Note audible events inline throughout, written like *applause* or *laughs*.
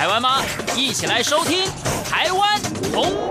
台湾吗？一起来收听《台湾红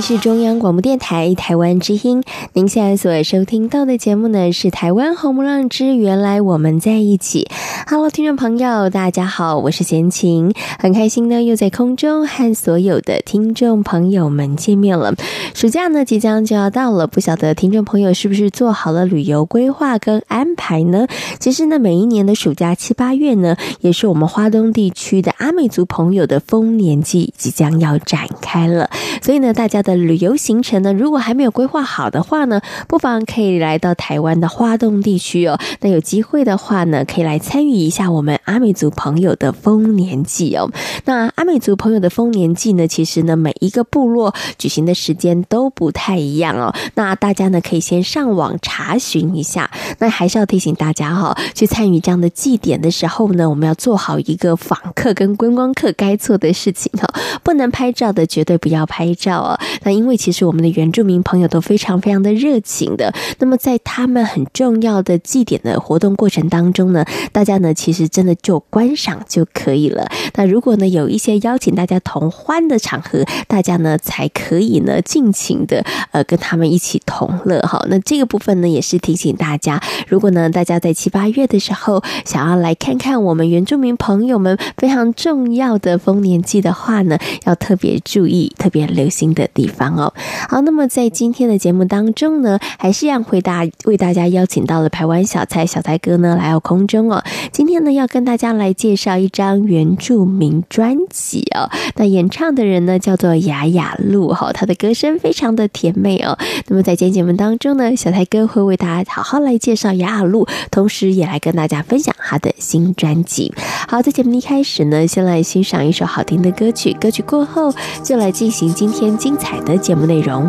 是中央广播电台台湾之音，您现在所收听到的节目呢是《台湾红不让之原来我们在一起》。Hello，听众朋友，大家好，我是贤琴，很开心呢又在空中和所有的听众朋友们见面了。暑假呢即将就要到了，不晓得听众朋友是不是做好了旅游规划跟安排呢？其实呢，每一年的暑假七八月呢，也是我们花东地区的阿美族朋友的丰年祭即将要展开了，所以呢，大家。的旅游行程呢，如果还没有规划好的话呢，不妨可以来到台湾的花东地区哦。那有机会的话呢，可以来参与一下我们阿美族朋友的丰年祭哦。那阿美族朋友的丰年祭呢，其实呢，每一个部落举行的时间都不太一样哦。那大家呢，可以先上网查询一下。那还是要提醒大家哈、哦，去参与这样的祭典的时候呢，我们要做好一个访客跟观光客该做的事情、哦。不能拍照的绝对不要拍照哦。那因为其实我们的原住民朋友都非常非常的热情的，那么在他们很重要的祭典的活动过程当中呢，大家呢其实真的就观赏就可以了。那如果呢有一些邀请大家同欢的场合，大家呢才可以呢尽情的呃跟他们一起同乐哈。那这个部分呢也是提醒大家，如果呢大家在七八月的时候想要来看看我们原住民朋友们非常重要的丰年祭的话呢，要特别注意、特别留心的地方哦，好，那么在今天的节目当中呢，还是要回答为大家邀请到了台湾小菜小菜哥呢来到空中哦。今天呢要跟大家来介绍一张原住民专辑哦。那演唱的人呢叫做亚亚路哈，他的歌声非常的甜美哦。那么在今天节目当中呢，小泰哥会为大家好好来介绍亚亚路，同时也来跟大家分享他的新专辑。好，在节目一开始呢，先来欣赏一首好听的歌曲，歌曲过后就来进行今天精彩的节目内容。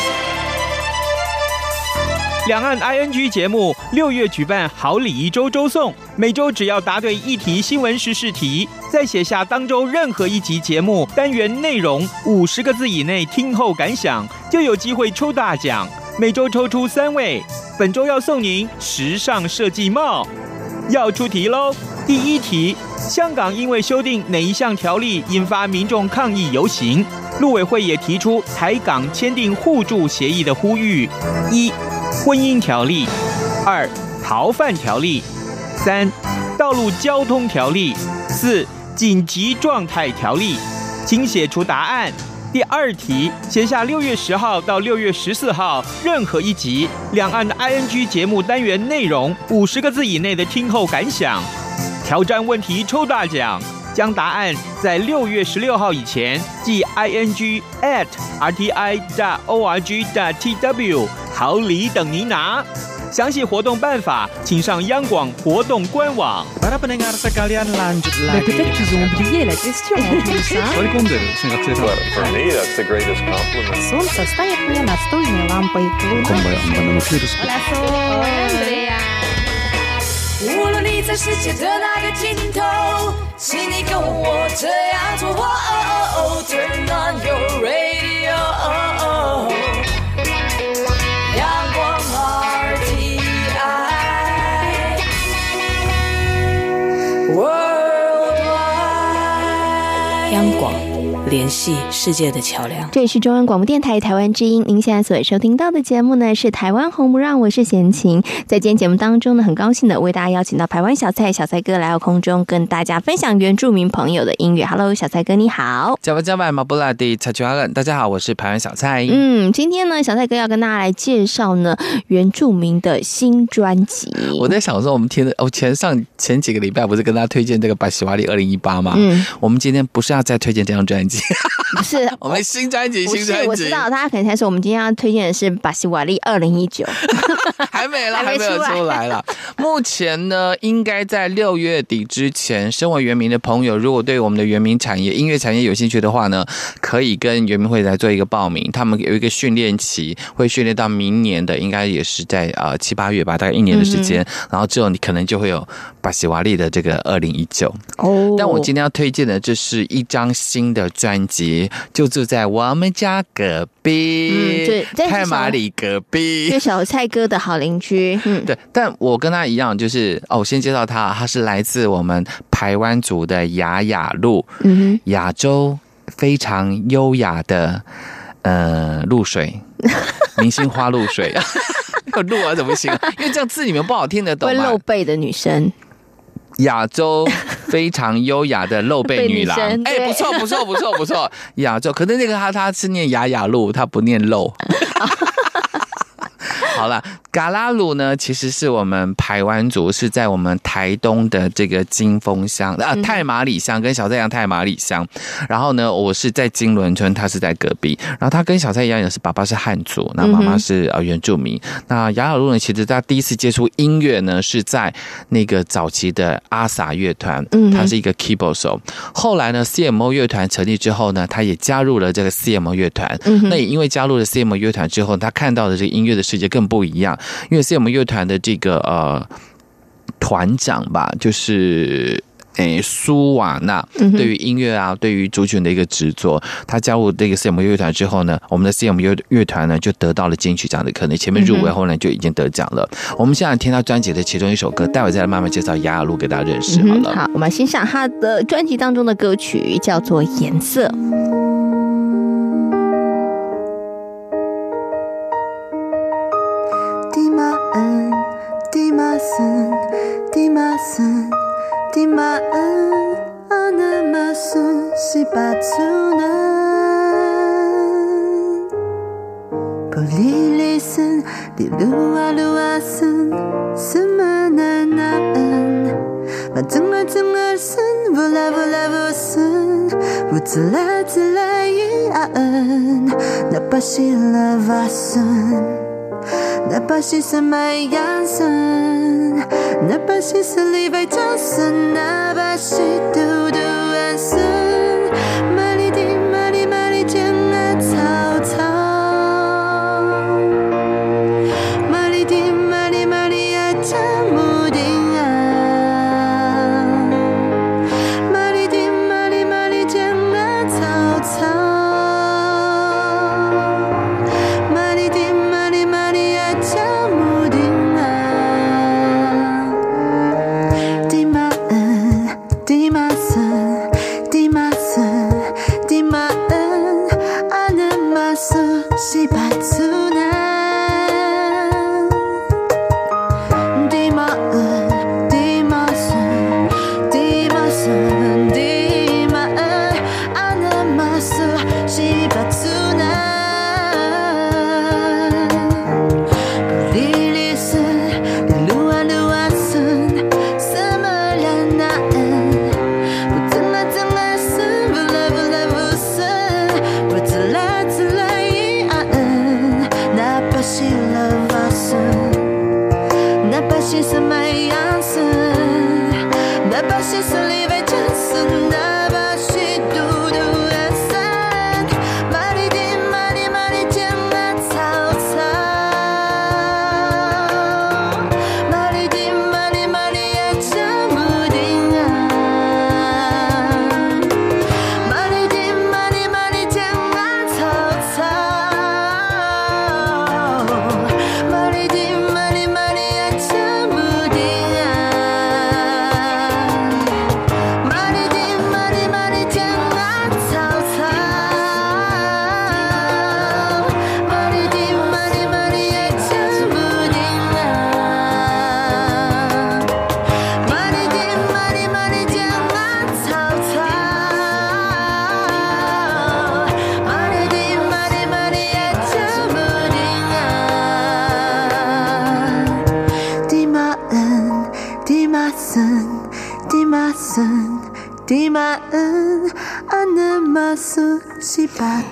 两岸 ING 节目六月举办好礼一周周送，每周只要答对一题新闻时事题，再写下当周任何一集节目单元内容五十个字以内听后感想，就有机会抽大奖。每周抽出三位，本周要送您时尚设计帽。要出题喽！第一题：香港因为修订哪一项条例引发民众抗议游行？陆委会也提出台港签订互助协议的呼吁。一婚姻条例，二逃犯条例，三道路交通条例，四紧急状态条例，请写出答案。第二题，写下六月十号到六月十四号任何一集两岸的 ING 节目单元内容五十个字以内的听后感想。挑战问题抽大奖，将答案在六月十六号以前寄 ING at RTI dot org dot tw。好礼等您拿，详细活动办法请上央广活动官网。*laughs* 无论你在世界的哪个尽头，请你跟我这样做。Turn on your radio。央广联系世界的桥梁。这里是中央广播电台台湾之音，您现在所收听到的节目呢是《台湾红不让》，我是贤琴。在今天节目当中呢，很高兴的为大家邀请到台湾小蔡小蔡哥来到空中，跟大家分享原住民朋友的音乐。Hello，小蔡哥你好。加巴加巴马布拉蒂查乔阿大家好，我是台湾小蔡。嗯，今天呢，小蔡哥要跟大家来介绍呢原住民的新专辑。我在想说，我们听的，我前上前几个礼拜不是跟大家推荐这个巴西瓦里二零一八吗？嗯，我们今天不是要再推荐这张专 *laughs* 辑。不是我们新专辑，新专辑，我知道，大家可能才说我们今天要推荐的是巴西瓦利二零一九，*laughs* 还没了，还没有出来了。目前呢，应该在六月底之前，身为原民的朋友，如果对我们的原民产业、音乐产业有兴趣的话呢，可以跟原民会来做一个报名。他们有一个训练期，会训练到明年的，应该也是在呃七八月吧，大概一年的时间。嗯、然后之后你可能就会有巴西瓦利的这个二零一九哦。但我今天要推荐的，这是一张新的专辑，就住在我们家隔壁，嗯，对，太马里隔壁，就小蔡哥的好邻居，嗯，对。但我跟他一样，就是哦，我先介绍他，他是来自我们台湾族的亚亚鹿，嗯哼，亚洲非常优雅的呃露水，*laughs* 明星花露水，*laughs* 露啊怎么行？因为这样字里面不好听得懂，会露背的女生。亚洲非常优雅的露背女郎，*laughs* 哎、欸，不错不错不错不错，亚洲。*laughs* 可是那个他他是念雅雅露，他不念露。*laughs* 好了，嘎拉鲁呢，其实是我们排湾族，是在我们台东的这个金峰乡啊，太马里乡跟小蔡一样，太麻里乡。然后呢，我是在金轮村，他是在隔壁。然后他跟小蔡一样，也是爸爸是汉族，那妈妈是呃原住民。那雅雅路呢，其实他第一次接触音乐呢，是在那个早期的阿萨乐团，他是一个 keyboard 手。后来呢，CMO 乐团成立之后呢，他也加入了这个 CMO 乐团。那也因为加入了 CMO 乐团之后，他看到的这个音乐的世界更不一样，因为 CM 乐团的这个呃团长吧，就是诶苏瓦纳，对于音乐啊，对于族群的一个执着，他加入这个 CM 乐团之后呢，我们的 CM 乐乐团呢就得到了金曲奖的可能，前面入围后呢就已经得奖了。我们现在听到专辑的其中一首歌，待会再来慢慢介绍雅雅路给大家认识好了。好，我们欣赏他的专辑当中的歌曲，叫做《颜色》。滴马恩阿那马孙是巴楚南，布里里森滴鲁阿鲁阿森是马那那恩，马真马真马森布拉布拉布森布兹拉兹拉伊阿恩，哪怕是拉瓦森，哪怕是司马亚森，哪怕。青丝里白头丝，哪怕是独独暗思。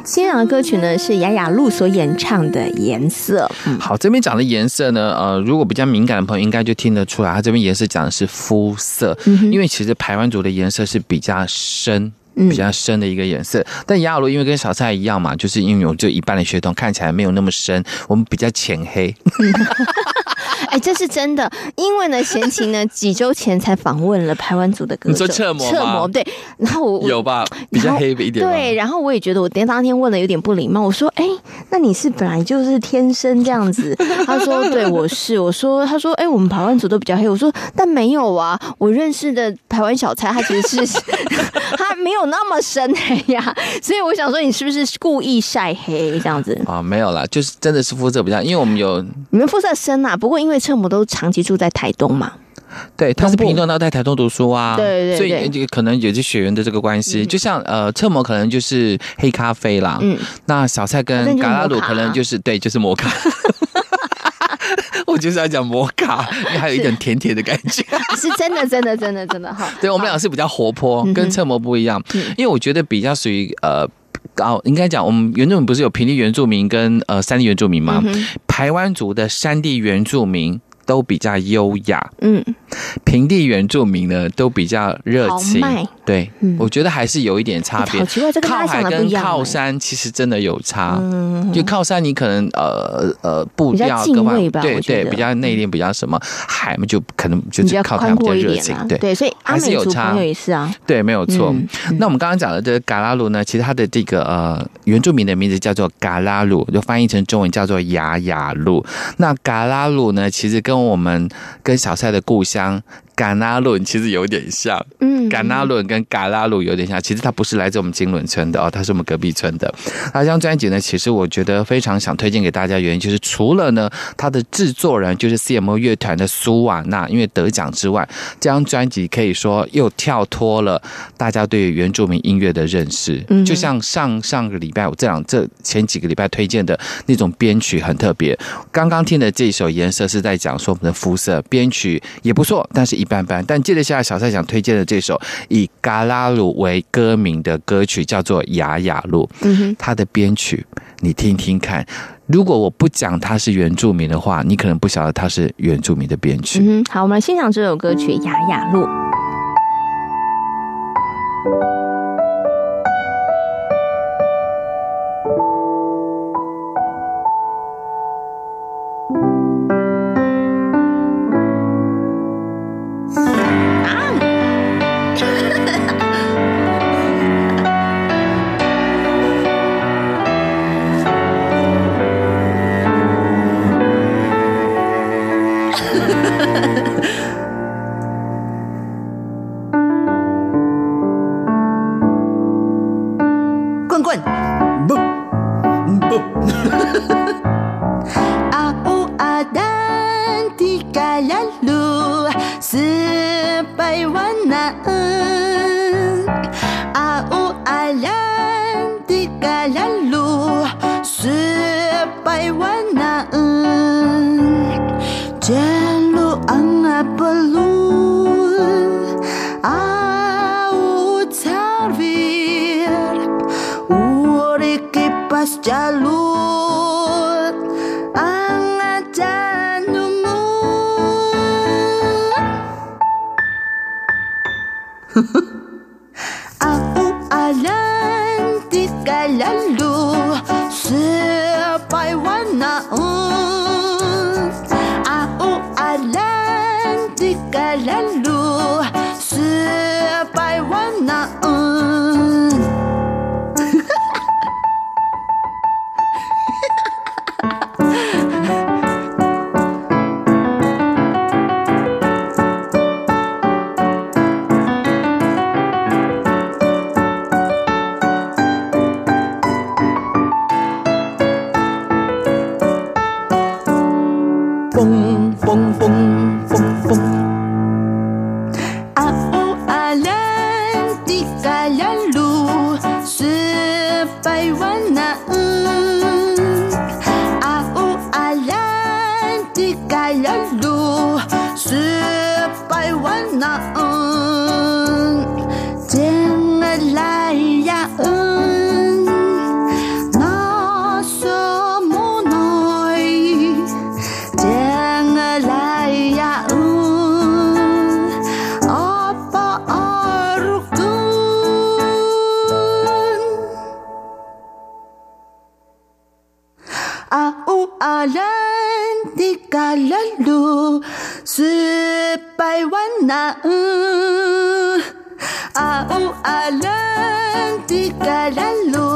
今天的歌曲呢是雅雅露所演唱的《颜色》。嗯，好，这边讲的颜色呢，呃，如果比较敏感的朋友应该就听得出来，它这边颜色讲的是肤色，嗯，因为其实排湾族的颜色是比较深。比较深的一个颜色，但亚亚路因为跟小蔡一样嘛，就是因为有这一半的血统，看起来没有那么深，我们比较浅黑。*laughs* 哎、欸，这是真的，因为呢，贤琴呢几周前才访问了台湾组的歌手，你说侧模吗？侧模对，然后我有吧，比较黑一点。对，然后我也觉得我当天问的有点不礼貌，我说，哎、欸，那你是本来就是天生这样子？他说，对，我是。我说，他说，哎、欸，我们台湾组都比较黑。我说，但没有啊，我认识的台湾小蔡，他其实是 *laughs* 他没有那么深黑呀。*laughs* 所以我想说，你是不是故意晒黑这样子？啊，没有啦，就是真的是肤色比较，因为我们有你们肤色深啊，不过因为。侧模都长期住在台东嘛？对，他是屏东，到在台东读书啊。对对，所以这个可能也是血缘的这个关系。就像呃，侧模可能就是黑咖啡啦。嗯，那小蔡跟嘎拉鲁可能就是对，就是摩卡。*laughs* 我就是要讲摩卡，因为还有一点甜甜的感觉。*laughs* 是真的，真的，真的，真的哈。对，我们俩是比较活泼，跟侧模不一样。因为我觉得比较属于呃。哦，应该讲，我们原住民不是有平地原住民跟呃山地原住民吗？嗯、排湾族的山地原住民。都比较优雅，嗯，平地原住民呢都比较热情，对，嗯，我觉得还是有一点差别。好奇怪，这个靠海跟靠山其实真的有差，嗯，就靠山你可能呃呃步调各方面，对对，比较内敛，比较什么海嘛，就可能就是靠海比较热情，对。对，所以还是有差，也是啊，对，没有错。那我们刚刚讲的这个嘎拉鲁呢，其实它的这个呃原住民的名字叫做嘎拉鲁，就翻译成中文叫做雅雅鲁。那嘎拉鲁呢，其实跟我们跟小赛的故乡。Tr 嘎拉仑其实有点像，嗯，嘎拉仑跟嘎拉鲁有点像，其实它不是来自我们金轮村的哦，它是我们隔壁村的。那这张专辑呢，其实我觉得非常想推荐给大家，原因就是除了呢，它的制作人就是 CMO 乐团的苏瓦娜，因为得奖之外，这张专辑可以说又跳脱了大家对原住民音乐的认识。嗯，就像上上个礼拜我这两这前几个礼拜推荐的那种编曲很特别。刚刚听的这首颜色是在讲说我们的肤色，编曲也不错，但是一。般般，但接着下来，小蔡想推荐的这首以嘎拉鲁为歌名的歌曲叫做《雅雅路》。嗯哼，它的编曲你听听看。如果我不讲他是原住民的话，你可能不晓得他是原住民的编曲。嗯哼，好，我们来欣赏这首歌曲《雅雅路》。来假如 Naum, Aum, Alantika, Lalu.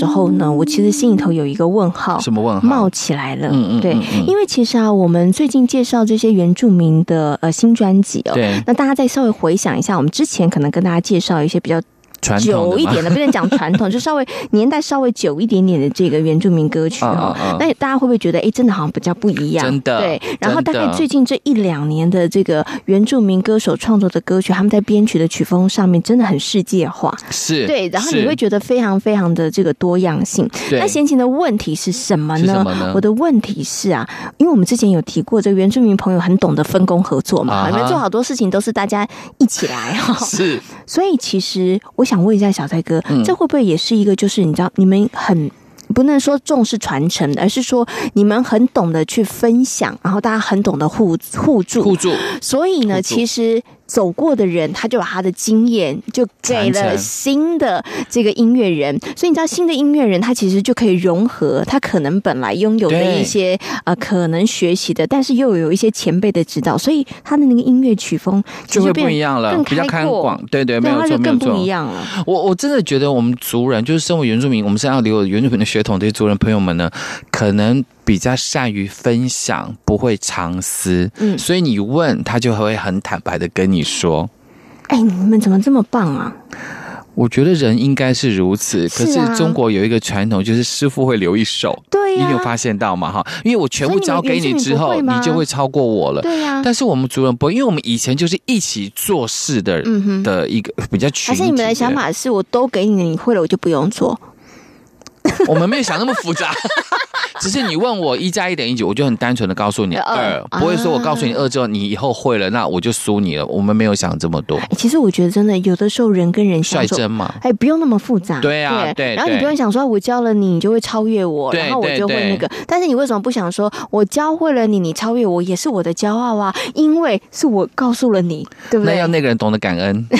时候呢，我其实心里头有一个问号，什么问号冒起来了？嗯嗯对因为其实啊，我们最近介绍这些原住民的呃新专辑哦，对那大家再稍微回想一下，我们之前可能跟大家介绍一些比较。传统久一点的，不能讲传统，*laughs* 就稍微年代稍微久一点点的这个原住民歌曲哦。嗯嗯嗯那大家会不会觉得，哎，真的好像比较不一样？真的对。然后大概最近这一两年的这个原住民歌手创作的歌曲，他们在编曲的曲风上面真的很世界化。是，对，然后你会觉得非常非常的这个多样性。那闲情的问题是什么呢？什么呢我的问题是啊，因为我们之前有提过，这个原住民朋友很懂得分工合作嘛，你们做好多事情都是大家一起来哈。是所以其实我想问一下小蔡哥，嗯。这会不会也是一个就是你知道你们很。不能说重视传承，而是说你们很懂得去分享，然后大家很懂得互互助，互助，所以呢，其实走过的人，他就把他的经验就给了新的这个音乐人。所以你知道，新的音乐人他其实就可以融合他可能本来拥有的一些呃可能学习的，但是又有一些前辈的指导，所以他的那个音乐曲风就会变不一样了更，比较开广，对对，没对，有错，更没有错。不一样了。我我真的觉得我们族人，就是身为原住民，我们是要留有原住民的血统，这些族人朋友们呢，可能比较善于分享，不会藏私。嗯所以你问他，就会很坦白的跟你说。哎，你们怎么这么棒啊？我觉得人应该是如此，可是中国有一个传统，就是师傅会留一手。对呀、你有发现到吗？哈，因为我全部交给你之后，你就会超过我了。对呀、但是我们族人不会，因为我们以前就是一起做事的嗯哼的一个比较群体。还是你们的想？法是我都给你了，你会了我就不用做？*laughs* 我们没有想那么复杂。*laughs* 只是你问我一加一等于几，我就很单纯的告诉你二，不会说我告诉你二之后你以后会了，那我就输你了。我们没有想这么多。其实我觉得真的有的时候人跟人率真嘛，哎，不用那么复杂。对啊，对。然后你不用想说我教了你，你就会超越我，然后我就会那个。但是你为什么不想说我教会了你，你超越我也是我的骄傲啊？因为是我告诉了你，对不对？那要那个人懂得感恩。*laughs*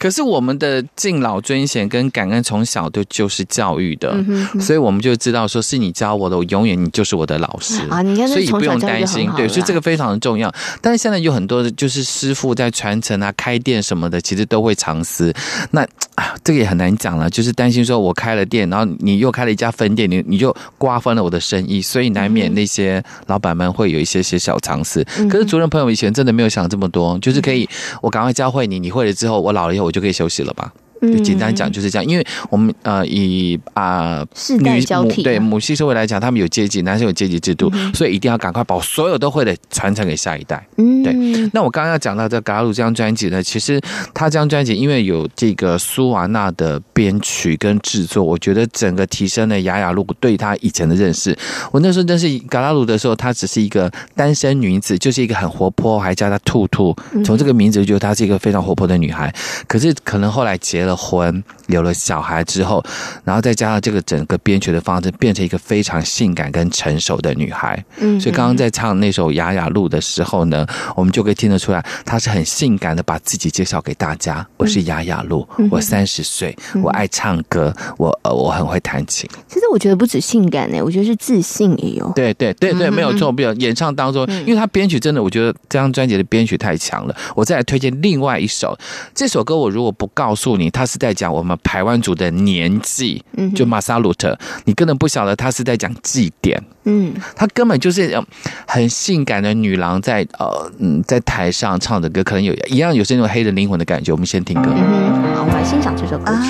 可是我们的敬老尊贤跟感恩从小都就是教育的，所以我们就知道说是你教我的，我永远你就是我的老师啊。你看，所以不用担心，对，所以这个非常的重要。但是现在有很多的就是师傅在传承啊、开店什么的，其实都会藏私。那啊，这个也很难讲了，就是担心说我开了店，然后你又开了一家分店，你你就瓜分了我的生意，所以难免那些老板们会有一些些小尝试。可是主任朋友以前真的没有想这么多，就是可以我赶快教会你，你会了之后，我老了以后。我就可以休息了吧。就简单讲就是这样，因为我们呃以啊女母对母系社会来讲，他们有阶级，男生有阶级制度，所以一定要赶快把所有都会的传承给下一代。嗯，对。那我刚刚要讲到这《嘎拉鲁》这张专辑呢，其实他这张专辑因为有这个苏瓦娜的编曲跟制作，我觉得整个提升了亚亚路对他以前的认识。我那时候认识嘎拉鲁的时候，她只是一个单身女子，就是一个很活泼，还叫她兔兔。从这个名字就觉得她是一个非常活泼的女孩。可是可能后来结了。婚有了小孩之后，然后再加上这个整个编曲的方式，变成一个非常性感跟成熟的女孩。嗯，所以刚刚在唱那首《雅雅路》的时候呢，我们就可以听得出来，她是很性感的把自己介绍给大家。我是雅雅路，我三十岁，我爱唱歌，我呃我很会弹琴。其实我觉得不止性感呢，我觉得是自信也有。对对对对，没有错。没有演唱当中，因为她编曲真的，我觉得这张专辑的编曲太强了。我再来推荐另外一首，这首歌我如果不告诉你，他是在讲我们台湾族的年纪，嗯就马萨鲁特，你根本不晓得他是在讲祭典，嗯，他根本就是很性感的女郎在呃嗯在台上唱的歌，可能有一样有些那种黑人灵魂的感觉。我们先听歌，嗯，好，我们来欣赏这首歌曲。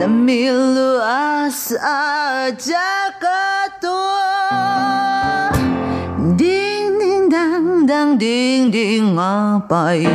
Demi luas aja ketua. Ding ding dang dang ding ding ngapain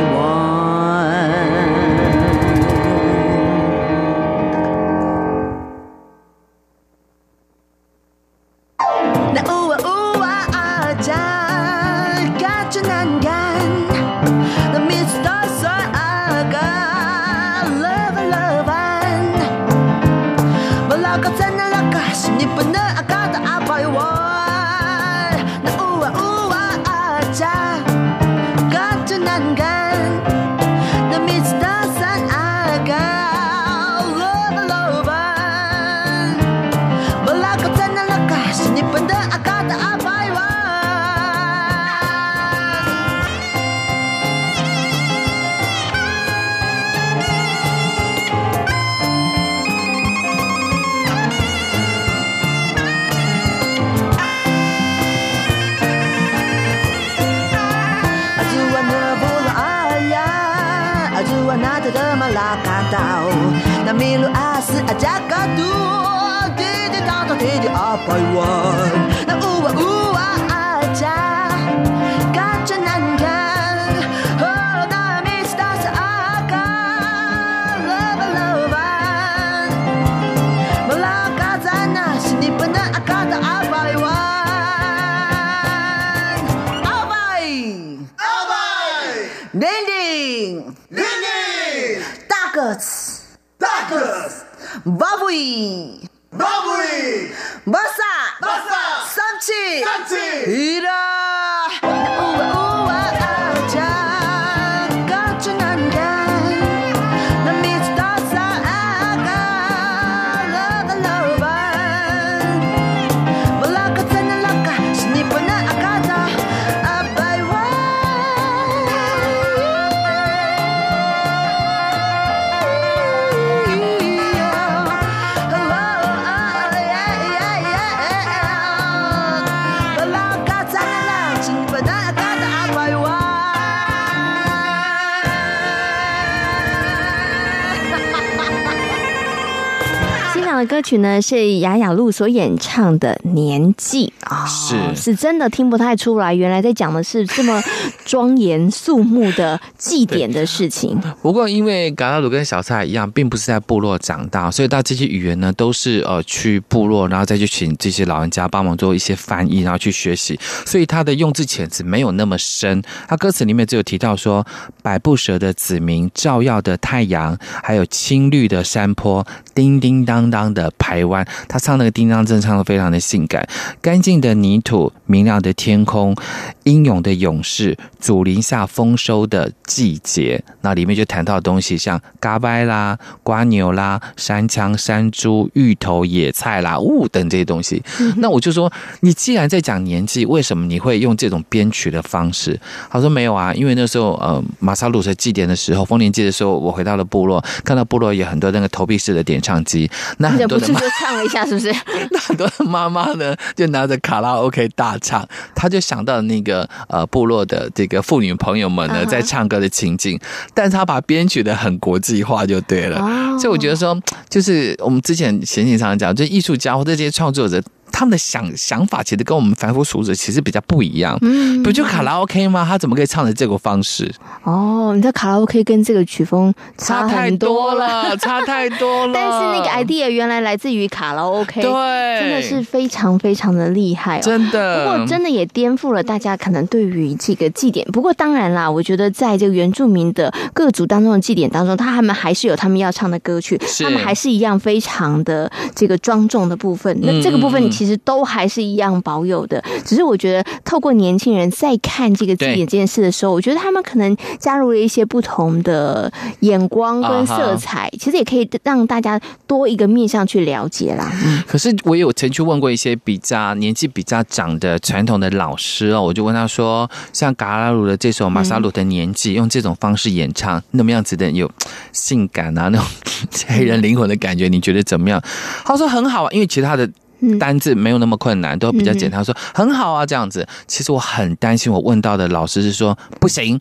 曲呢是雅雅露所演唱的《年纪》啊，是。是真的听不太出来，原来在讲的是这么庄严肃穆的祭典的事情。不过因为嘎拉鲁跟小蔡一样，并不是在部落长大，所以到这些语言呢都是呃去部落，然后再去请这些老人家帮忙做一些翻译，然后去学习，所以他的用字遣词没有那么深。他歌词里面只有提到说百步蛇的子民，照耀的太阳，还有青绿的山坡，叮叮当当的排湾。他唱那个叮当，真的唱得非常的性感。干净的泥土，明亮的天空，英勇的勇士，祖林下丰收的季节。那里面就谈到的东西，像嘎掰啦、瓜牛啦、山羌、山猪、芋头、野菜啦、雾等这些东西。那我就说，你既然在讲年纪，为什么你会用这种编曲的方式？他说没有啊，因为那时候呃，马萨鲁的祭典的时候，丰年祭的时候，我回到了部落，看到部落有很多那个投币式的点唱机，那很多的不是就唱了一下，是不是？*laughs* 那很多的妈妈呢，就拿着卡拉 OK 大唱，他就想到那个呃部落的这个妇女朋友们呢在唱歌的情景，但是他把编曲的很国际化就对了，所以我觉得说，就是我们之前闲情常常讲，就艺术家或者这些创作者。他们的想想法其实跟我们凡夫俗子其实比较不一样，嗯，不就卡拉 OK 吗？他怎么可以唱的这个方式？哦，你的卡拉 OK 跟这个曲风差太多了，差太多了。*laughs* 但是那个 idea 原来来自于卡拉 OK，对，真的是非常非常的厉害哦，真的。不过真的也颠覆了大家可能对于这个祭典。不过当然啦，我觉得在这个原住民的各族当中的祭典当中，他们还是有他们要唱的歌曲，他们还是一样非常的这个庄重的部分。那这个部分你其实。都还是一样保有的，只是我觉得透过年轻人在看这个字典这件事的时候，我觉得他们可能加入了一些不同的眼光跟色彩，其实也可以让大家多一个面向去了解啦。嗯，可是我有曾去问过一些比较年纪比较长的传统的老师哦，我就问他说，像嘎拉鲁的这首《马萨鲁的年纪》，用这种方式演唱，那么样子的有性感啊，那种 *laughs* 黑人灵魂的感觉，你觉得怎么样？他说很好啊，因为其他的。单字没有那么困难，都比较简单。说很好啊，这样子。其实我很担心，我问到的老师是说不行，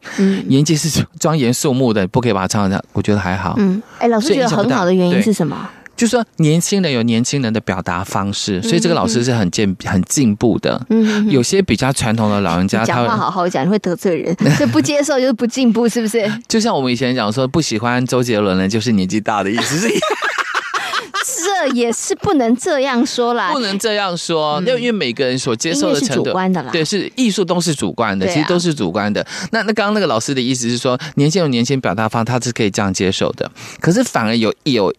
年纪是庄严肃穆的，不可以把它唱这样。我觉得还好。嗯，哎，老师觉得很好的原因是什么？就是说年轻人有年轻人的表达方式，所以这个老师是很进很进步的。嗯，有些比较传统的老人家，他讲话好好讲，你会得罪人，*laughs* 这不接受就是不进步，是不是？*laughs* 就像我们以前讲说，不喜欢周杰伦的，就是年纪大的意思是一样。*laughs* 这也是不能这样说啦，不能这样说，因为因为每个人所接受的程度，主观的啦，对，是艺术都是主观的，其实都是主观的。那那刚刚那个老师的意思是说，年轻有年轻表达方，他是可以这样接受的，可是反而有有。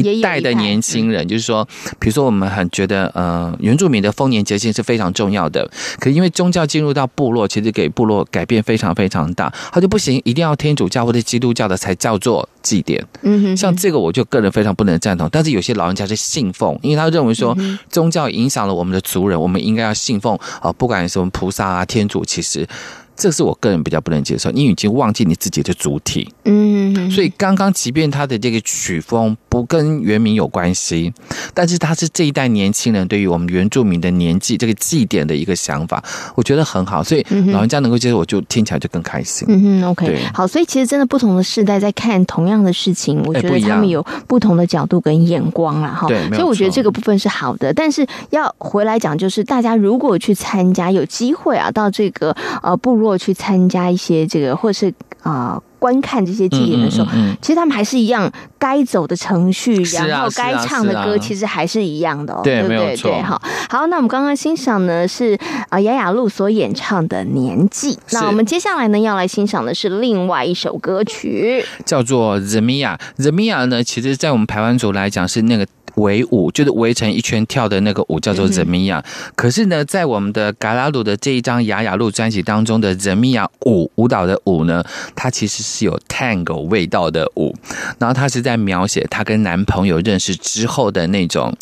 一代的年轻人，就是说，比如说我们很觉得，呃，原住民的丰年节庆是非常重要的。可因为宗教进入到部落，其实给部落改变非常非常大。他就不行，一定要天主教或者基督教的才叫做祭典。嗯哼，像这个我就个人非常不能赞同。但是有些老人家是信奉，因为他认为说宗教影响了我们的族人，我们应该要信奉啊，不管什么菩萨啊、天主，其实。这是我个人比较不能接受，你已经忘记你自己的主体。嗯，所以刚刚即便他的这个曲风不跟原名有关系，但是他是这一代年轻人对于我们原住民的年纪这个祭典的一个想法，我觉得很好。所以老人家能够接受，我就听起来就更开心。嗯哼，OK，好。所以其实真的不同的世代在看同样的事情，我觉得他们有不同的角度跟眼光啦。哈。对，所以我觉得这个部分是好的。但是要回来讲，就是大家如果去参加，有机会啊，到这个呃部落。如果去参加一些这个，或是啊、呃、观看这些祭典的时候，嗯嗯嗯、其实他们还是一样该走的程序，啊、然后该唱的歌其实还是一样的，哦，对，对不对？对，好，好，那我们刚刚欣赏呢是啊雅雅露所演唱的《年纪》，那我们接下来呢要来欣赏的是另外一首歌曲，叫做《Zemia》。Zemia 呢，其实在我们台湾族来讲是那个。围舞就是围成一圈跳的那个舞，叫做 Zemia。可是呢，在我们的嘎拉鲁的这一张雅雅露专辑当中的 Zemia 舞舞蹈的舞呢，它其实是有 Tango 味道的舞。然后它是在描写她跟男朋友认识之后的那种，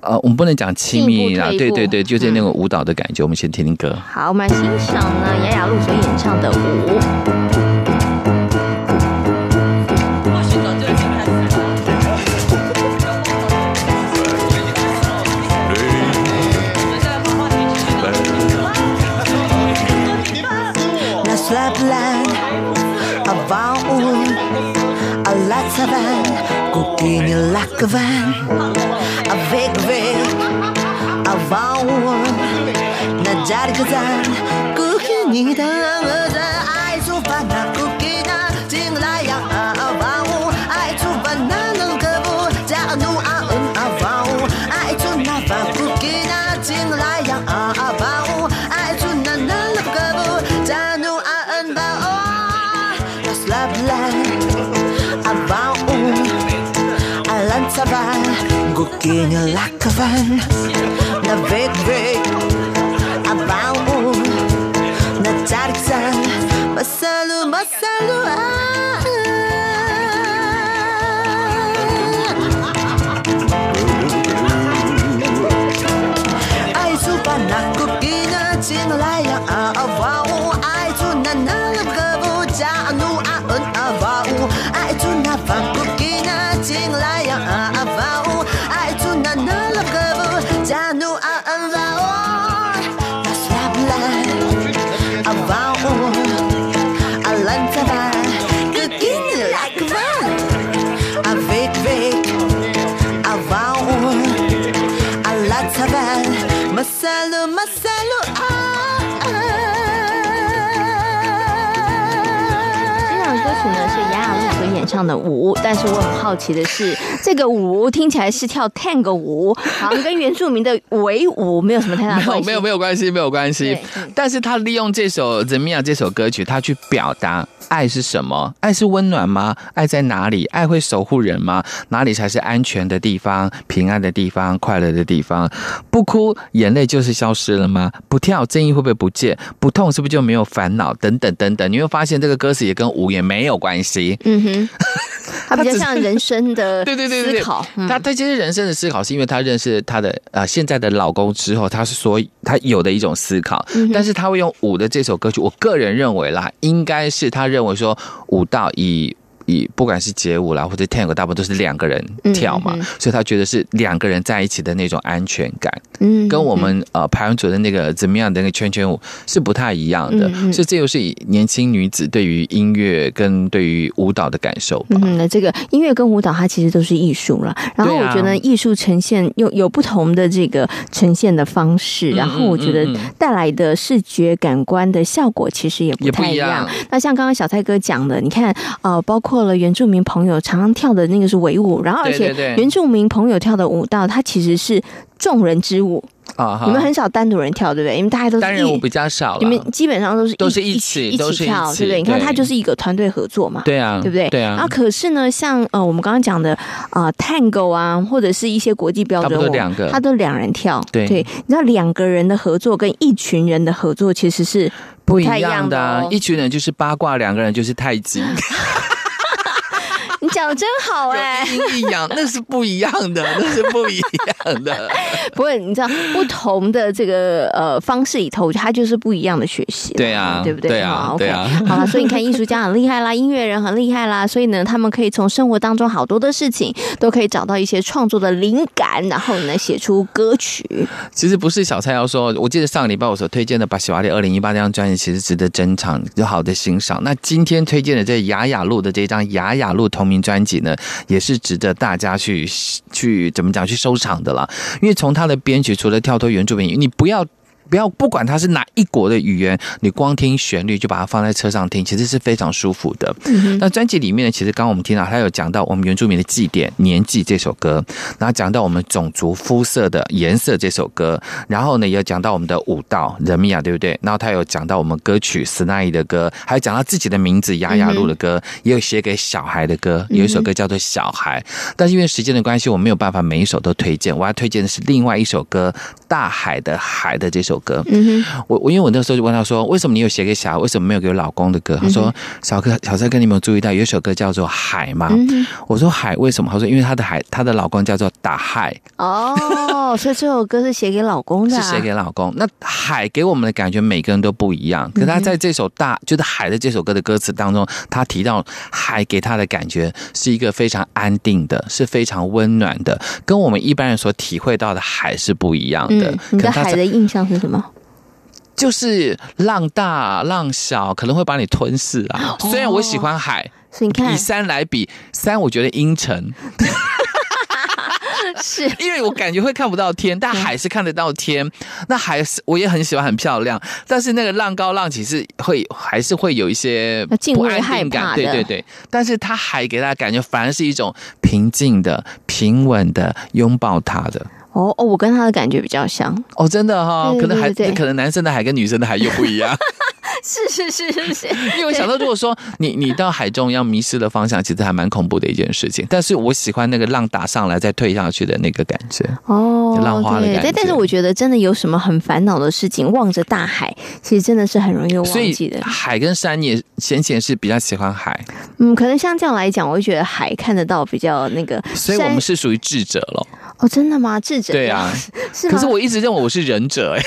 呃，我们不能讲亲密啦，对对对，就是那种舞蹈的感觉。我们先听听歌。好，我们来欣赏呢雅雅露所演唱的舞。van avec weg avant 나자리 그산 꾸준히 당하자 In a black van, the big big, A bálmú the tárcán Masalu, masalu, ah. 唱的舞，但是我很好奇的是，这个舞听起来是跳 tango 舞，好像跟原住民的围舞没有什么太大关系。没有没有没有关系，没有关系。但是他利用这首《怎么样》这首歌曲，他去表达爱是什么？爱是温暖吗？爱在哪里？爱会守护人吗？哪里才是安全的地方、平安的地方、快乐的地方？不哭，眼泪就是消失了吗？不跳，正义会不会不见？不痛，是不是就没有烦恼？等等等等，你会发现这个歌词也跟舞也没有关系。嗯哼，*laughs* 它比较像人生的 *laughs* 对对对对对思考。嗯他他其实人生的思考是因为他认识他的呃现在的老公之后，他是说他有的一种思考，嗯但是他会用舞的这首歌曲，我个人认为啦，应该是他认为说舞蹈以。以不管是街舞啦，或者 tango，大部分都是两个人跳嘛，所以他觉得是两个人在一起的那种安全感，嗯跟我们呃排湾族的那个怎么样的那个圈圈舞是不太一样的，所以这又是以年轻女子对于音乐跟对于舞蹈的感受吧。嗯，那这个音乐跟舞蹈它其实都是艺术了。然后我觉得艺术呈现有有不同的这个呈现的方式，然后我觉得带来的视觉感官的效果其实也不太一样。那像刚刚小蔡哥讲的，你看呃，包括了原住民朋友常常跳的那个是围舞，然后而且原住民朋友跳的舞蹈，它其实是众人之舞。啊哈，你们很少单独人跳，对不对？因为大家都是单人舞比较少，你们基本上都是都是一起一起跳，对不对？你看，它就是一个团队合作嘛，对啊，对不对？对啊。然后可是呢，像呃，我们刚刚讲的啊、呃、，Tango 啊，或者是一些国际标准舞，两个，它都两人跳，对对。你知道两个人的合作跟一群人的合作其实是不太一样的、哦不一样的，一群人就是八卦，两个人就是太极。*laughs* 你讲真好哎、欸，有阴阳那是不一样的，*laughs* 那是不一样的。不过你知道，不同的这个呃方式里头，它就是不一样的学习，对啊，对不对？对啊，OK，对啊。好了，所以你看艺术家很厉害啦，*laughs* 音乐人很厉害啦，所以呢，他们可以从生活当中好多的事情都可以找到一些创作的灵感，然后呢，写出歌曲。其实不是小蔡要说，我记得上个礼拜我所推荐的《巴西瓦利》二零一八这张专辑，其实值得珍藏，有好的欣赏。那今天推荐的这雅雅路的这张雅雅路同名专辑呢，也是值得大家去去怎么讲去收藏的啦。因为从他的编曲，除了跳脱原著民，你不要。不要不管它是哪一国的语言，你光听旋律就把它放在车上听，其实是非常舒服的。嗯、那专辑里面呢，其实刚刚我们听到，他有讲到我们原住民的祭典年纪这首歌，然后讲到我们种族肤色的颜色这首歌，然后呢也有讲到我们的舞蹈人米亚，对不对？然后他有讲到我们歌曲斯奈伊的歌，还有讲到自己的名字雅雅露的歌，嗯、也有写给小孩的歌，有一首歌叫做《小孩》，但是因为时间的关系，我没有办法每一首都推荐，我要推荐的是另外一首歌《大海的海》的这首歌。嗯哼，我我因为我那时候就问他说，为什么你有写给小孩，为什么没有给我老公的歌？他说，小哥小帅哥，你有没有注意到有一首歌叫做《海》吗？嗯、我说海为什么？他说因为他的海，他的老公叫做打海。哦，*laughs* 所以这首歌是写给老公的、啊，是写给老公。那海给我们的感觉每个人都不一样，可他在这首大就是海的这首歌的歌词当中，他提到海给他的感觉是一个非常安定的，是非常温暖的，跟我们一般人所体会到的海是不一样的。嗯、你的海的印象是什么？就是浪大浪小，可能会把你吞噬啊。虽然我喜欢海，所以你看，以山来比，山我觉得阴沉。*laughs* 是因为我感觉会看不到天，但海是看得到天。那海是我也很喜欢，很漂亮，但是那个浪高浪起是会还是会有一些不安定感。对对对，但是它海给大家感觉反而是一种平静的、平稳的拥抱它的。哦哦，我跟他的感觉比较像哦，真的哈、可能还可能男生的海跟女生的海又不一样。是是是是是，*laughs* 因为我想到，如果说你你到海中要迷失了方向，其实还蛮恐怖的一件事情。但是我喜欢那个浪打上来再退下去的那个感觉哦，浪花的感觉。对，但是我觉得真的有什么很烦恼的事情，望着大海，其实真的是很容易忘记的。海跟山，你也浅浅是比较喜欢海。嗯，可能像这样来讲，我会觉得海看得到比较那个。所以我们是属于智者了。哦，真的吗？智者？对啊，*laughs* 是。可是我一直认为我是忍者哎。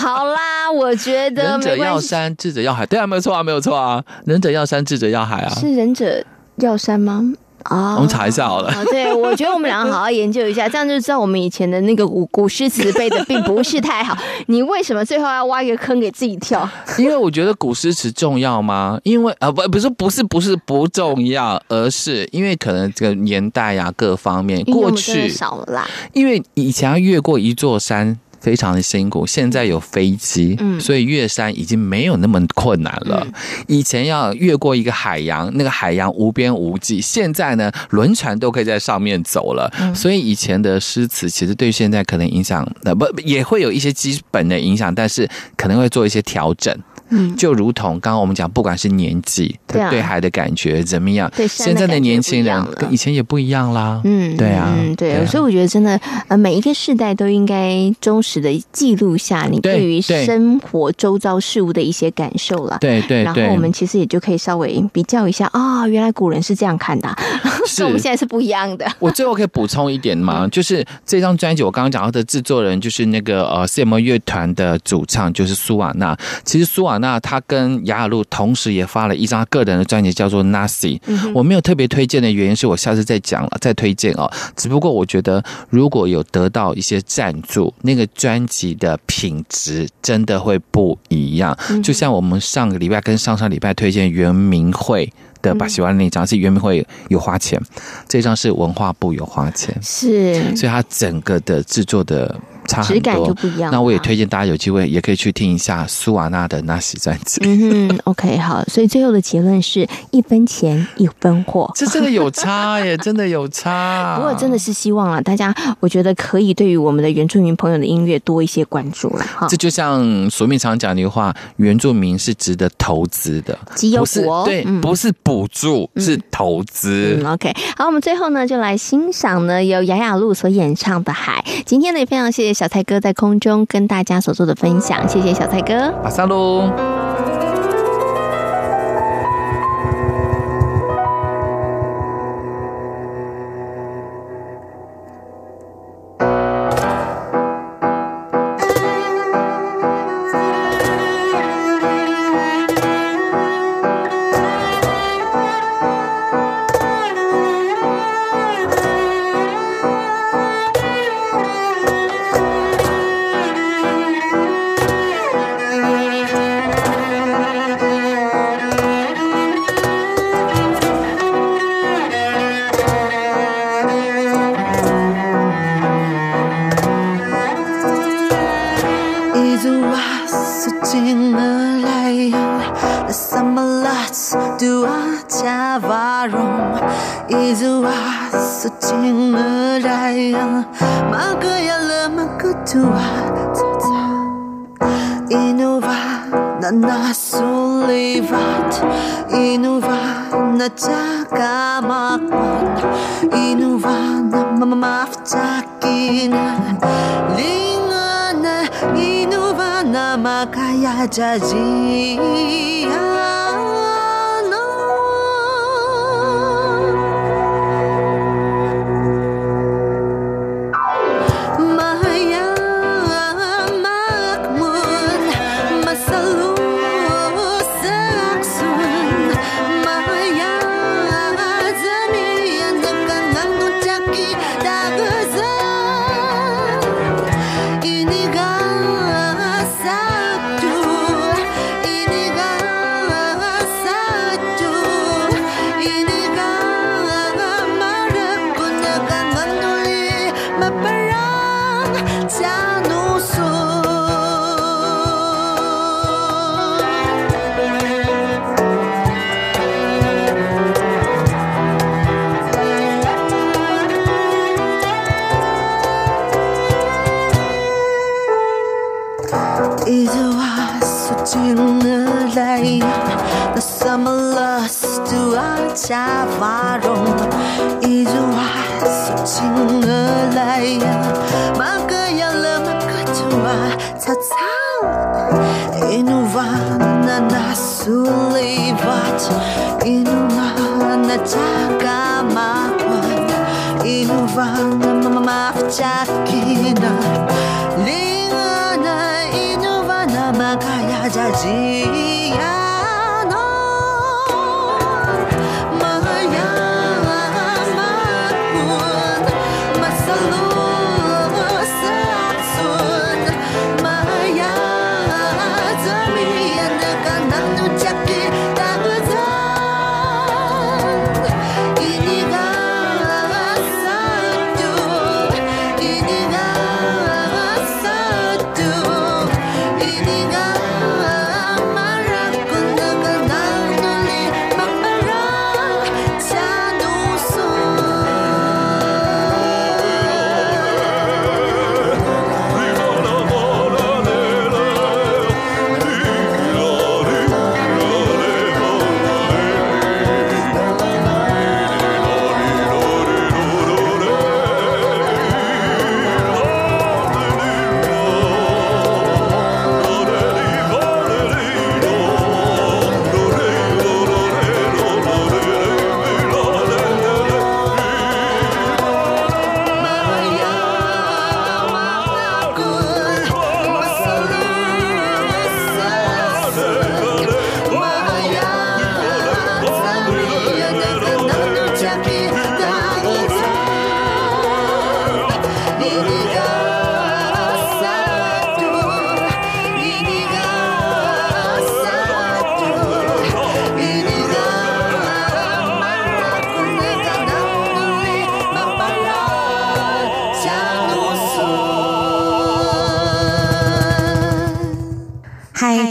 好啦，我觉得仁者要山，智者要海，对啊，没有错啊，没有错啊，仁者要山，智者要海啊，是仁者要山吗？啊、哦，我们查一下好了。哦、对，我觉得我们两个好好研究一下，这样就知道我们以前的那个古古诗词背的并不是太好。*laughs* 你为什么最后要挖一个坑给自己跳？因为我觉得古诗词重要吗？因为啊，不，不是，不是，不是不重要，而是因为可能这个年代呀、啊，各方面过去少了啦。因为以前要越过一座山。非常的辛苦，现在有飞机，嗯，所以越山已经没有那么困难了。嗯、以前要越过一个海洋，那个海洋无边无际，现在呢，轮船都可以在上面走了。嗯、所以以前的诗词其实对现在可能影响，呃，不也会有一些基本的影响，但是可能会做一些调整。嗯，就如同刚刚我们讲，不管是年纪，对海的感觉怎么样？对，现在的年轻人跟以前也不一样啦。嗯，对啊，嗯，对，所以我觉得真的，呃，每一个世代都应该忠实的记录下你对于生活周遭事物的一些感受了。对对，然后我们其实也就可以稍微比较一下啊，原来古人是这样看的，*laughs* 跟我们现在是不一样的。*laughs* 我最后可以补充一点吗？就是这张专辑我刚刚讲到的制作人，就是那个呃 CMO 乐团的主唱，就是苏瓦纳。其实苏瓦。那他跟亚亚路同时也发了一张个人的专辑，叫做《Nasi》。我没有特别推荐的原因是我下次再讲了，再推荐哦。只不过我觉得如果有得到一些赞助，那个专辑的品质真的会不一样。就像我们上个礼拜跟上上礼拜推荐袁明慧的把喜欢那张是原民会有花钱，这张是文化部有花钱，是，所以它整个的制作的。质感就不一样。那我也推荐大家有机会也可以去听一下苏瓦娜的那些专辑。嗯哼，OK，好。所以最后的结论是一分钱一分货，这真的有差耶，*laughs* 真的有差。不过真的是希望啊，大家我觉得可以对于我们的原住民朋友的音乐多一些关注了。哈，这就像索命常讲的一句话：原住民是值得投资的，不是对，不是补助，是投资。嗯，OK，好，我们最后呢就来欣赏呢由雅雅露所演唱的《海》。今天呢也非常谢谢。小蔡哥在空中跟大家所做的分享，谢谢小蔡哥。马上喽。vontade.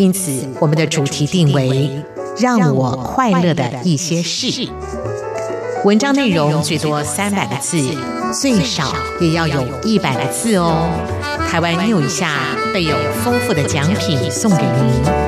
因此我们的主题定为“让我快乐的一些事”。文章内容最多三百个字，最少也要有一百个字哦。台湾 NEW 一下备有丰富的奖品送给您。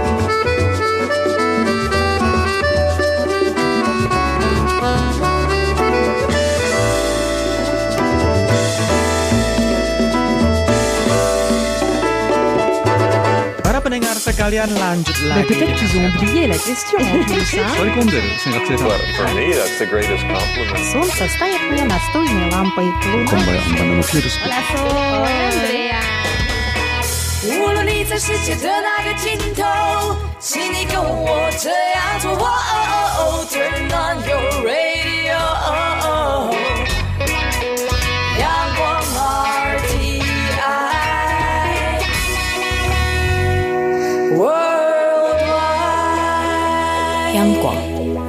无论你在世界的哪个尽头，请你跟我这样做。Turn on your radio. 央广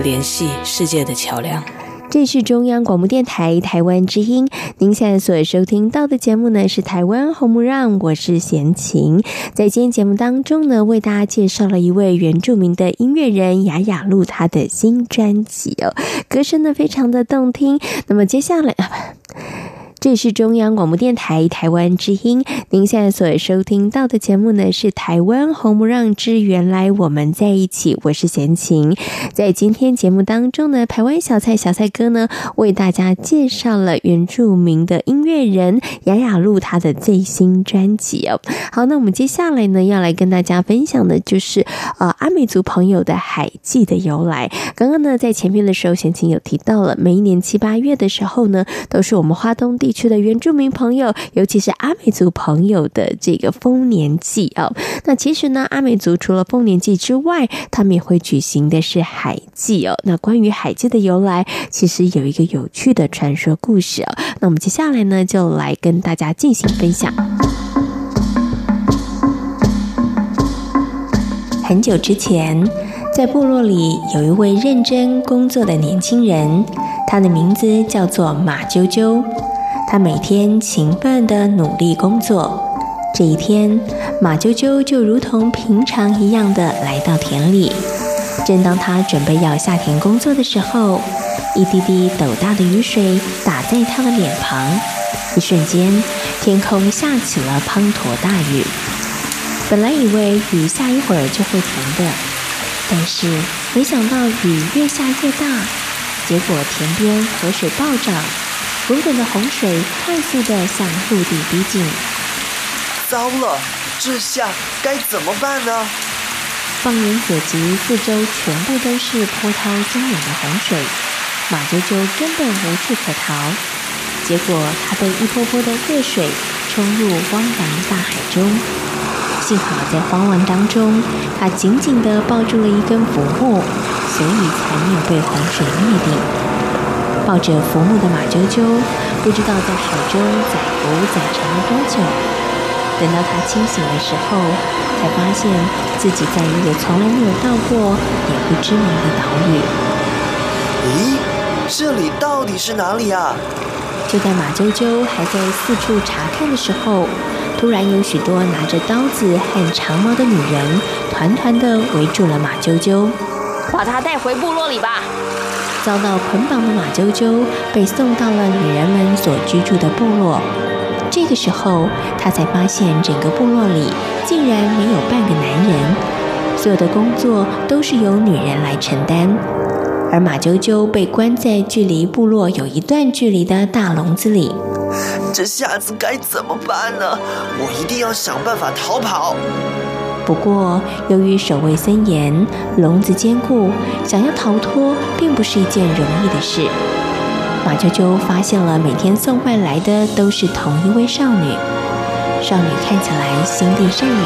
联系世界的桥梁。这是中央广播电台台湾之音。您现在所收听到的节目呢，是台湾红不让，我是贤琴。在今天节目当中呢，为大家介绍了一位原住民的音乐人雅雅路，他的新专辑哦，歌声呢非常的动听。那么接下来。这是中央广播电台台湾之音，您现在所收听到的节目呢是台湾红不让之原来我们在一起，我是贤琴。在今天节目当中呢，台湾小蔡小蔡哥呢为大家介绍了原住民的音乐人雅雅露他的最新专辑哦。好，那我们接下来呢要来跟大家分享的就是呃阿美族朋友的海祭的由来。刚刚呢在前面的时候，贤琴有提到了，每一年七八月的时候呢，都是我们花东地区的原住民朋友，尤其是阿美族朋友的这个丰年祭哦。那其实呢，阿美族除了丰年祭之外，他们也会举行的是海祭哦。那关于海祭的由来，其实有一个有趣的传说故事哦。那我们接下来呢，就来跟大家进行分享。很久之前，在部落里有一位认真工作的年轻人，他的名字叫做马啾啾。他每天勤奋地努力工作。这一天，马啾啾就如同平常一样的来到田里。正当他准备要下田工作的时候，一滴滴斗大的雨水打在他的脸庞，一瞬间，天空下起了滂沱大雨。本来以为雨下一会儿就会停的，但是没想到雨越下越大，结果田边河水暴涨，滚滚的洪水快速地向陆地逼近。糟了，这下该怎么办呢？放眼所及，四周全部都是波涛汹涌的洪水，马啾啾根本无处可逃。结果它被一波波的恶水冲入汪洋大海中。幸好在慌乱当中，它紧紧地抱住了一根浮木，所以才没有被洪水灭顶。抱着浮木的马啾啾，不知道在海中载浮载沉了多久。等到他清醒的时候，才发现自己在一个从来没有到过也不知名的岛屿。咦，这里到底是哪里啊？就在马啾啾还在四处查看的时候，突然有许多拿着刀子和长矛的女人，团团的围住了马啾啾。把他带回部落里吧！遭到捆绑的马啾啾被送到了女人们所居住的部落。这个时候，他才发现整个部落里竟然没有半个男人，所有的工作都是由女人来承担。而马啾啾被关在距离部落有一段距离的大笼子里，这下子该怎么办呢？我一定要想办法逃跑。不过，由于守卫森严，笼子坚固，想要逃脱并不是一件容易的事。马啾啾发现了，每天送饭来的都是同一位少女。少女看起来心地善良，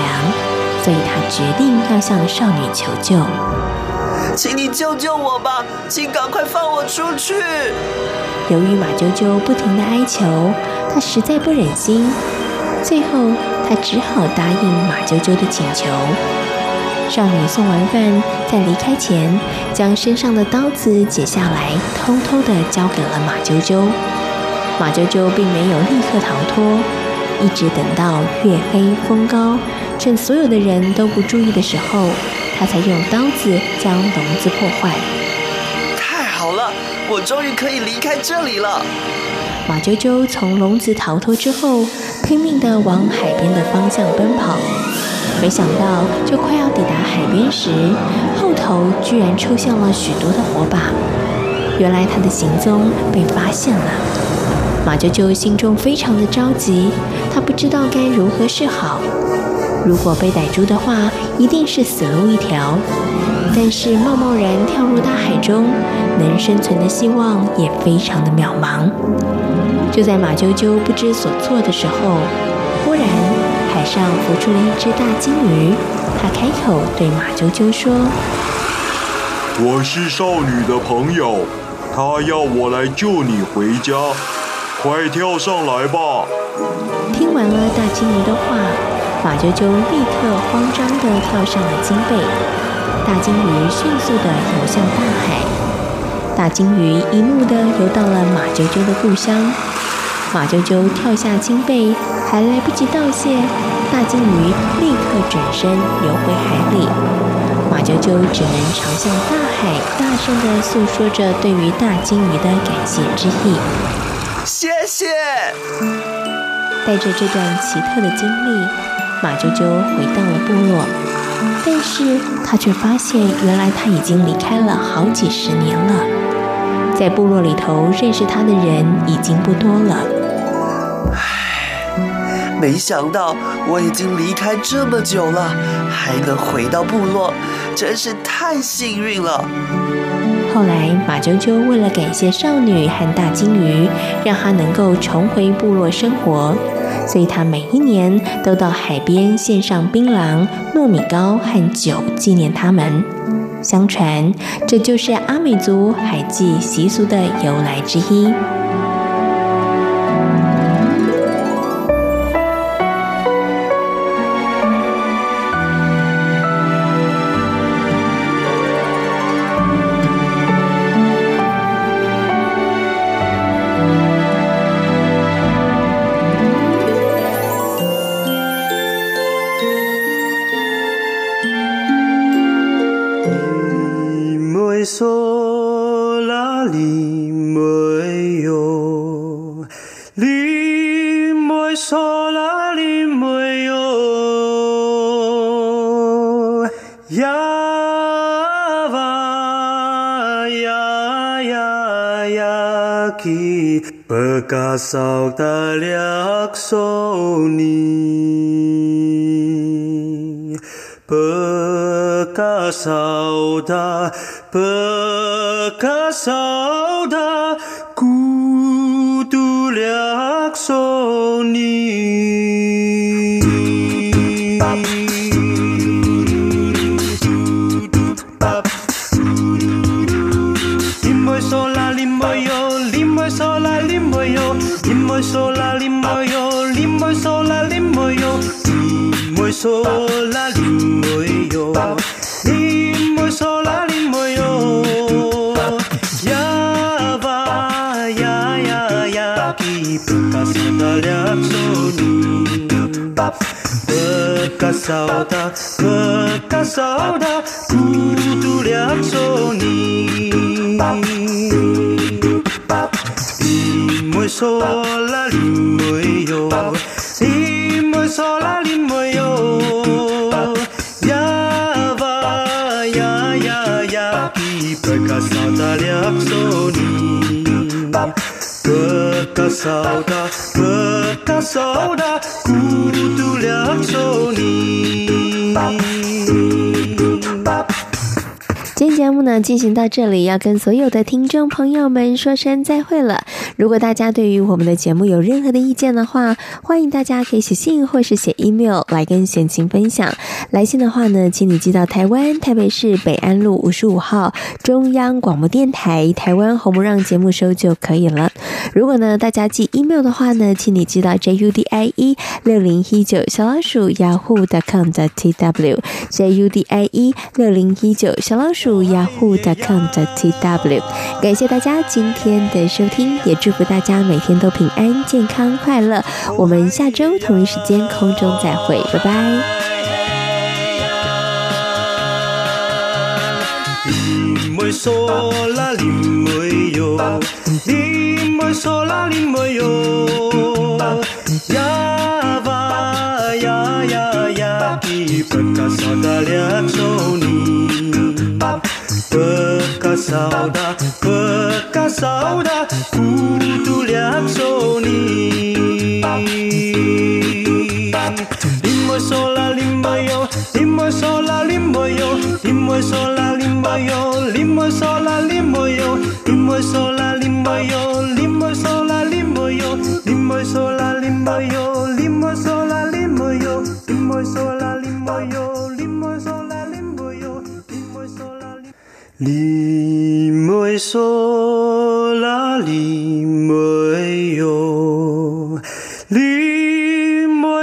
所以她决定要向少女求救。请你救救我吧，请赶快放我出去！由于马啾啾不停的哀求，他实在不忍心，最后他只好答应马啾啾的请求。少女送完饭，在离开前，将身上的刀子解下来，偷偷地交给了马啾啾。马啾啾并没有立刻逃脱，一直等到月黑风高，趁所有的人都不注意的时候，他才用刀子将笼子破坏。太好了，我终于可以离开这里了。马啾啾从笼子逃脱之后，拼命地往海边的方向奔跑。没想到，就快要抵达海边时，后头居然出现了许多的火把。原来他的行踪被发现了。马啾啾心中非常的着急，他不知道该如何是好。如果被逮住的话，一定是死路一条。但是贸贸然跳入大海中，能生存的希望也非常的渺茫。就在马啾啾不知所措的时候，忽然。海上浮出了一只大鲸鱼，它开口对马啾啾说：“我是少女的朋友，她要我来救你回家，快跳上来吧！”听完了大鲸鱼的话，马啾啾立刻慌张地跳上了金背。大鲸鱼迅速地游向大海，大鲸鱼一路地游到了马啾啾的故乡。马啾啾跳下鲸背，还来不及道谢，大鲸鱼立刻转身游回海里。马啾啾只能朝向大海，大声地诉说着对于大鲸鱼的感谢之意。谢谢。带着这段奇特的经历，马啾啾回到了部落，但是他却发现，原来他已经离开了好几十年了，在部落里头认识他的人已经不多了。没想到我已经离开这么久了，还能回到部落，真是太幸运了。后来，马啾啾为了感谢少女和大金鱼，让她能够重回部落生活，所以他每一年都到海边献上槟榔、糯米糕和酒纪念他们。相传，这就是阿美族海祭习俗的由来之一。la li mới yo li mới so la li mới yo ya va ya ya ya ki perkasau taliak soni Pekasauda kutuliaksoni Limoy sola limoyo, limoy sola limoyo Limoy sola limoyo, limoy sola sola наряд сонина пап Bekasauda, bekasauda, kutuliak soni Pap, pap, imoy sola limoy yo Imoy sola limoy yo. Ya va, ya, ya, ya, ki ta liak soni 嘎嗦哒，呃嘎嗦哒，孤独两首你。今天节目呢进行到这里，要跟所有的听众朋友们说声再会了。如果大家对于我们的节目有任何的意见的话，欢迎大家可以写信或是写 email 来跟选情分享。来信的话呢，请你寄到台湾台北市北安路五十五号中央广播电台台湾红不让节目收就可以了。如果呢大家寄 email 的话呢，请你寄到 JUDIE 六零一九小老鼠 yahoo.com.tw，JUDIE 六零一九小老鼠 yahoo.com.tw。感谢大家今天的收听，也祝福大家每天都平安、健康、快乐。我们下周同一时间空中再会，拜拜。môi xô la lim môi yo. Lim môi xô la lim môi yo. Ya va, ya ya ya, ki paka sada lia choni paka sada paka sada ku tu lia choni Thank you muoi sola limba yo lim muoi sola limbo yo lim muoi sola limba yo lim muoi sola limbo yo lim muoi sola limba yo lim muoi sola limbo yo lim muoi sola limba yo lim muoi sola limbo yo lim muoi sola limba yo lim muoi sola limbo yo lim muoi sola lim muoi sola limbo yo lim